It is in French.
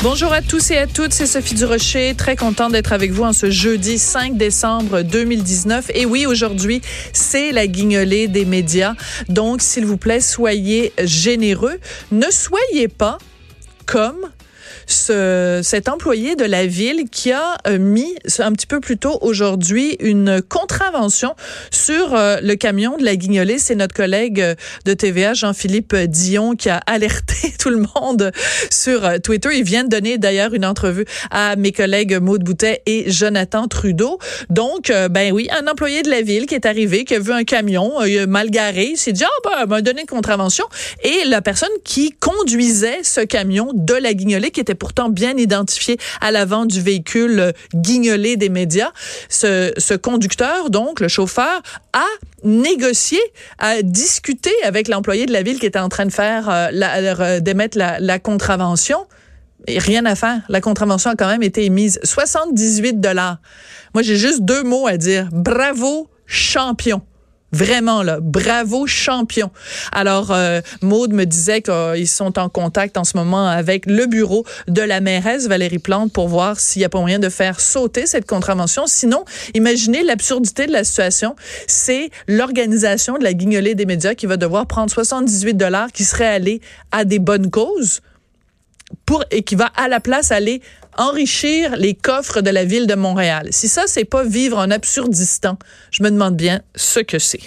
Bonjour à tous et à toutes, c'est Sophie Durocher, très contente d'être avec vous en ce jeudi 5 décembre 2019. Et oui, aujourd'hui, c'est la guignolée des médias. Donc, s'il vous plaît, soyez généreux. Ne soyez pas comme ce, cet employé de la ville qui a euh, mis un petit peu plus tôt aujourd'hui une contravention sur euh, le camion de la Guignolée. C'est notre collègue euh, de TVA, Jean-Philippe Dion, qui a alerté tout le monde sur Twitter. Il vient de donner d'ailleurs une entrevue à mes collègues Maude Boutet et Jonathan Trudeau. Donc, ben oui, un employé de la ville qui est arrivé, qui a vu un camion mal garé, il s'est dit, ah ben, m'a donné une contravention. Et la personne qui conduisait ce camion de la Guignolée, qui était pourtant bien identifié à l'avant du véhicule euh, guignolé des médias. Ce, conducteur, donc, le chauffeur, a négocié, a discuté avec l'employé de la ville qui était en train de faire, euh, la, d'émettre la, contravention. Rien à faire. La contravention a quand même été émise. 78 dollars. Moi, j'ai juste deux mots à dire. Bravo, champion. Vraiment là, bravo champion. Alors euh, Maude me disait qu'ils sont en contact en ce moment avec le bureau de la mairesse Valérie Plante pour voir s'il n'y a pas moyen de faire sauter cette contravention. Sinon, imaginez l'absurdité de la situation. C'est l'organisation de la guignolée des médias qui va devoir prendre 78 dollars qui seraient allés à des bonnes causes pour et qui va à la place aller enrichir les coffres de la ville de Montréal. Si ça c'est pas vivre en absurdistan, je me demande bien ce que c'est.